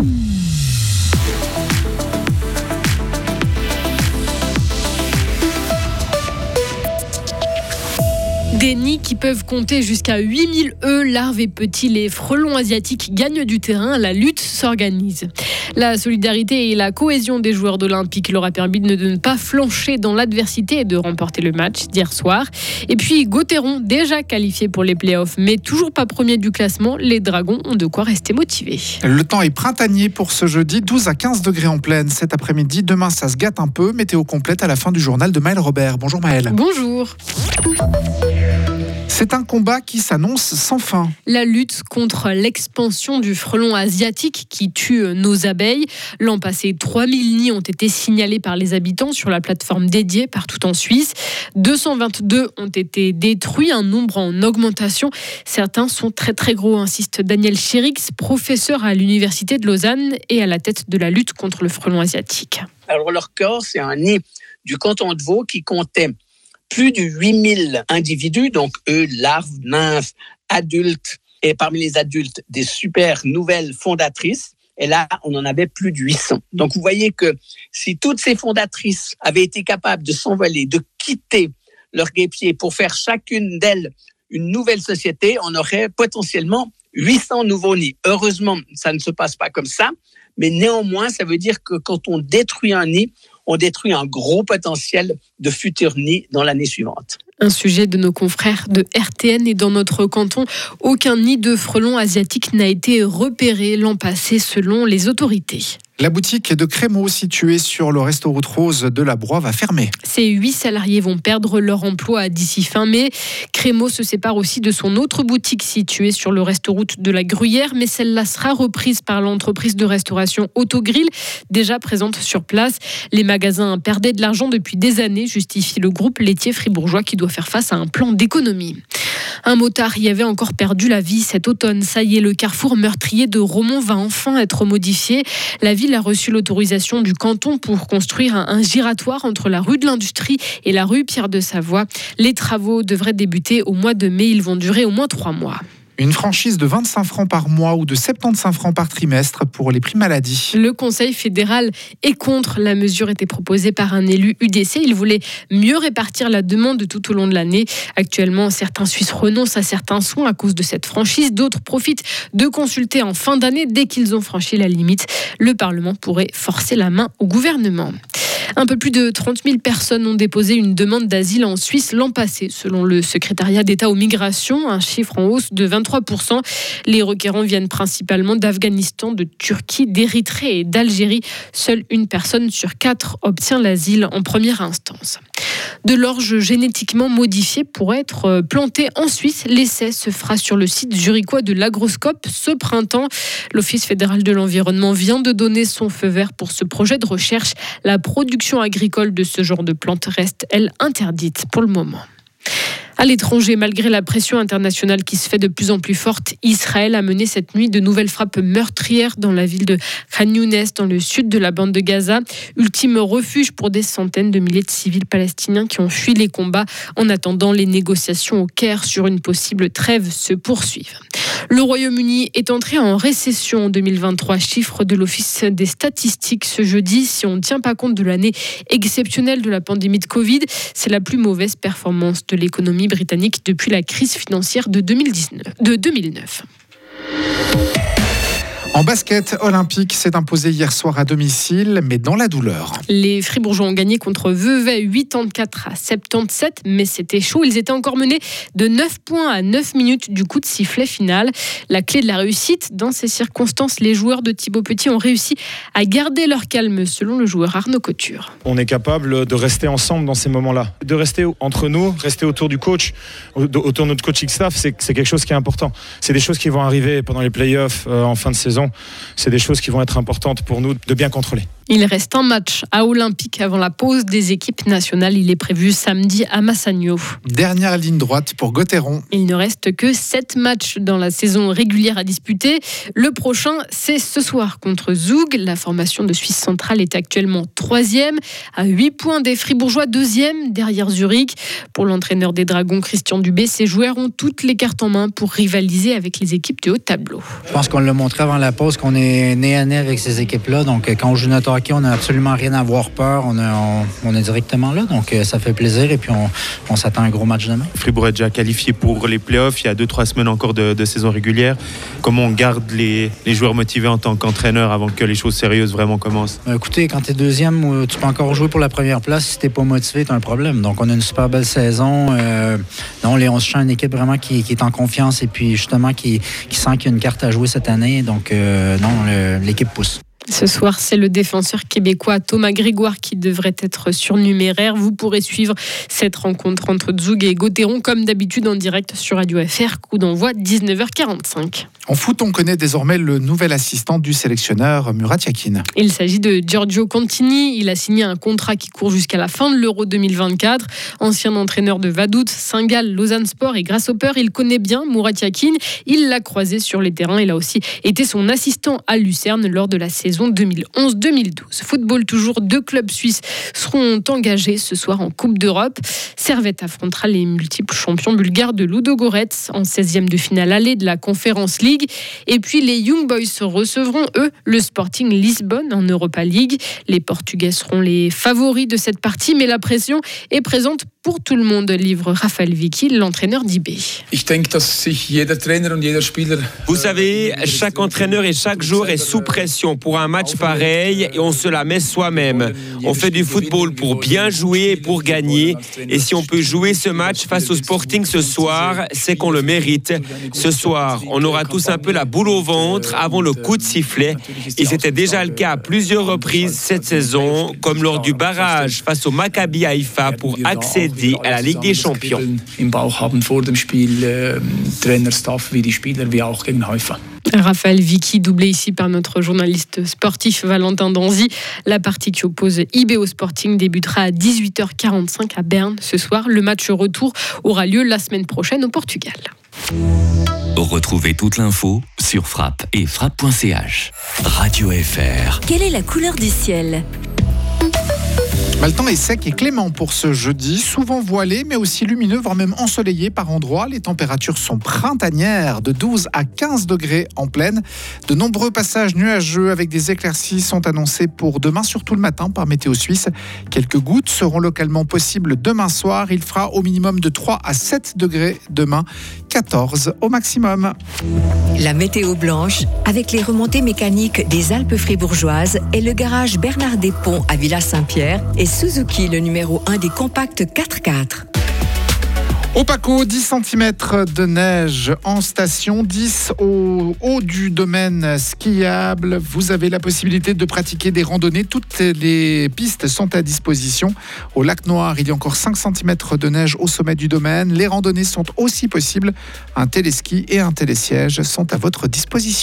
Mm. Des nids qui peuvent compter jusqu'à 8000 œufs, larves et petits, les frelons asiatiques gagnent du terrain, la lutte s'organise. La solidarité et la cohésion des joueurs d'Olympique leur a permis de ne pas flancher dans l'adversité et de remporter le match d'hier soir. Et puis Gauthieron, déjà qualifié pour les playoffs, mais toujours pas premier du classement, les Dragons ont de quoi rester motivés. Le temps est printanier pour ce jeudi, 12 à 15 degrés en pleine cet après-midi. Demain, ça se gâte un peu. Météo complète à la fin du journal de Maël Robert. Bonjour Maël. Bonjour. C'est un combat qui s'annonce sans fin. La lutte contre l'expansion du frelon asiatique qui tue nos abeilles. L'an passé, 3000 nids ont été signalés par les habitants sur la plateforme dédiée partout en Suisse. 222 ont été détruits, un nombre en augmentation. Certains sont très très gros, insiste Daniel Chérix, professeur à l'Université de Lausanne et à la tête de la lutte contre le frelon asiatique. Alors leur corps, c'est un nid du canton de Vaud qui comptait plus de 8000 individus, donc eux, larves, nymphes, adultes, et parmi les adultes, des super nouvelles fondatrices. Et là, on en avait plus de 800. Donc, vous voyez que si toutes ces fondatrices avaient été capables de s'envoler, de quitter leur guépier pour faire chacune d'elles une nouvelle société, on aurait potentiellement 800 nouveaux nids. Heureusement, ça ne se passe pas comme ça, mais néanmoins, ça veut dire que quand on détruit un nid, on détruit un gros potentiel de futurs nids dans l'année suivante. Un sujet de nos confrères de RTN et dans notre canton, aucun nid de frelons asiatiques n'a été repéré l'an passé selon les autorités. La boutique de Crémeau située sur le resto route rose de la Broye va fermer. Ces huit salariés vont perdre leur emploi d'ici fin mai. Crémeau se sépare aussi de son autre boutique située sur le resto route de la Gruyère, mais celle-là sera reprise par l'entreprise de restauration Autogrill, déjà présente sur place. Les magasins perdaient de l'argent depuis des années, justifie le groupe laitier fribourgeois qui doit faire face à un plan d'économie. Un motard y avait encore perdu la vie cet automne. Ça y est, le carrefour meurtrier de Romont va enfin être modifié. La ville a reçu l'autorisation du canton pour construire un, giratoire entre la rue de l'Industrie et la rue Pierre de Savoie. Les travaux devraient débuter au mois de mai. Ils vont durer au moins trois mois. Une franchise de 25 francs par mois ou de 75 francs par trimestre pour les prix maladie. Le Conseil fédéral est contre. La mesure était proposée par un élu UDC. Il voulait mieux répartir la demande tout au long de l'année. Actuellement, certains Suisses renoncent à certains soins à cause de cette franchise. D'autres profitent de consulter en fin d'année dès qu'ils ont franchi la limite. Le Parlement pourrait forcer la main au gouvernement. Un peu plus de 30 000 personnes ont déposé une demande d'asile en Suisse l'an passé, selon le secrétariat d'État aux migrations, un chiffre en hausse de 23 Les requérants viennent principalement d'Afghanistan, de Turquie, d'Érythrée et d'Algérie. Seule une personne sur quatre obtient l'asile en première instance. De l'orge génétiquement modifiée pourrait être euh, plantée en Suisse. L'essai se fera sur le site zurichois de l'Agroscope ce printemps. L'Office fédéral de l'environnement vient de donner son feu vert pour ce projet de recherche. La production agricole de ce genre de plantes reste, elle, interdite pour le moment. À l'étranger, malgré la pression internationale qui se fait de plus en plus forte, Israël a mené cette nuit de nouvelles frappes meurtrières dans la ville de Khan Younes, dans le sud de la bande de Gaza. Ultime refuge pour des centaines de milliers de civils palestiniens qui ont fui les combats en attendant les négociations au Caire sur une possible trêve se poursuivent. Le Royaume-Uni est entré en récession en 2023, chiffre de l'Office des statistiques ce jeudi. Si on ne tient pas compte de l'année exceptionnelle de la pandémie de Covid, c'est la plus mauvaise performance de l'économie britannique depuis la crise financière de, 2019, de 2009. En basket, Olympique s'est imposé hier soir à domicile, mais dans la douleur. Les Fribourgeois ont gagné contre Vevey 84 à 77, mais c'était chaud. Ils étaient encore menés de 9 points à 9 minutes du coup de sifflet final. La clé de la réussite, dans ces circonstances, les joueurs de Thibaut Petit ont réussi à garder leur calme, selon le joueur Arnaud Couture. On est capable de rester ensemble dans ces moments-là, de rester entre nous, rester autour du coach, autour de notre coaching staff, c'est quelque chose qui est important. C'est des choses qui vont arriver pendant les playoffs euh, en fin de saison c'est des choses qui vont être importantes pour nous de bien contrôler. Il reste un match à Olympique avant la pause des équipes nationales. Il est prévu samedi à Massagno. Dernière ligne droite pour Gauthieron. Il ne reste que 7 matchs dans la saison régulière à disputer. Le prochain, c'est ce soir contre Zoug. La formation de Suisse centrale est actuellement troisième, à 8 points des Fribourgeois, deuxième derrière Zurich. Pour l'entraîneur des Dragons, Christian Dubé, ces joueurs ont toutes les cartes en main pour rivaliser avec les équipes de haut tableau. Je pense qu'on l'a montré avant la pause qu'on est né à nez avec ces équipes-là. Donc, quand on joue notre on n'a absolument rien à avoir peur. On, on, est directement là, donc euh, ça fait plaisir. Et puis on, s'attend à un gros match demain. Fribourg est déjà qualifié pour les playoffs. Il y a deux, trois semaines encore de, saison régulière. Comment on garde les, joueurs motivés en tant qu'entraîneur avant que les choses sérieuses vraiment commencent? Euh, Écoutez, quand tu es deuxième, euh, tu peux encore jouer pour la première place. Si tu pas motivé, tu as un problème. Donc on a une super belle saison. non, les 11 une équipe vraiment qui, est en confiance et puis justement qui, sent qu'il y a une carte à jouer cette année. Donc non, l'équipe pousse. Ce soir, c'est le défenseur québécois Thomas Grégoire qui devrait être surnuméraire. Vous pourrez suivre cette rencontre entre Zug et Gauthieron comme d'habitude en direct sur Radio FR. Coup d'envoi 19h45. En foot, on connaît désormais le nouvel assistant du sélectionneur Murat Yakin. Il s'agit de Giorgio Contini. Il a signé un contrat qui court jusqu'à la fin de l'Euro 2024. Ancien entraîneur de Vaduz, Saint-Gall, Lausanne Sport et Grasshopper, il connaît bien Murat Yakin. Il l'a croisé sur les terrains. Il a aussi été son assistant à Lucerne lors de la saison 2011-2012. Football toujours, deux clubs suisses seront engagés ce soir en Coupe d'Europe. Servette affrontera les multiples champions bulgares de Ludogorets en 16e de finale allée de la Conférence League. Et puis les Young Boys recevront, eux, le Sporting Lisbonne en Europa League. Les Portugais seront les favoris de cette partie, mais la pression est présente pour tout le monde, livre Raphaël Vicky, l'entraîneur d'IB. Vous savez, chaque entraîneur et chaque joueur est sous pression pour un match pareil et on se la met soi-même. On fait du football pour bien jouer et pour gagner. Et si on peut jouer ce match face au Sporting ce soir, c'est qu'on le mérite. Ce soir, on aura tous un peu la boule au ventre avant le coup de sifflet. Et c'était déjà le cas à plusieurs reprises cette saison, comme lors du barrage face au Maccabi Haïfa pour accéder à la Ligue des Champions. Raphaël Vicky, doublé ici par notre journaliste sportif Valentin Danzy. La partie qui oppose IB au Sporting débutera à 18h45 à Berne ce soir. Le match retour aura lieu la semaine prochaine au Portugal. Retrouvez toute l'info sur frappe et frappe.ch. Radio FR. Quelle est la couleur du ciel? Le temps est sec et clément pour ce jeudi, souvent voilé mais aussi lumineux, voire même ensoleillé par endroits. Les températures sont printanières, de 12 à 15 degrés en pleine. De nombreux passages nuageux avec des éclaircies sont annoncés pour demain, surtout le matin par Météo Suisse. Quelques gouttes seront localement possibles demain soir. Il fera au minimum de 3 à 7 degrés demain, 14 au maximum. La météo blanche avec les remontées mécaniques des Alpes fribourgeoises et le garage Bernard Despont à Villa-Saint-Pierre et Suzuki, le numéro 1 des compacts 4x4. Au Paco, 10 cm de neige en station, 10 au haut du domaine skiable. Vous avez la possibilité de pratiquer des randonnées. Toutes les pistes sont à disposition. Au lac Noir, il y a encore 5 cm de neige au sommet du domaine. Les randonnées sont aussi possibles. Un téléski et un télésiège sont à votre disposition.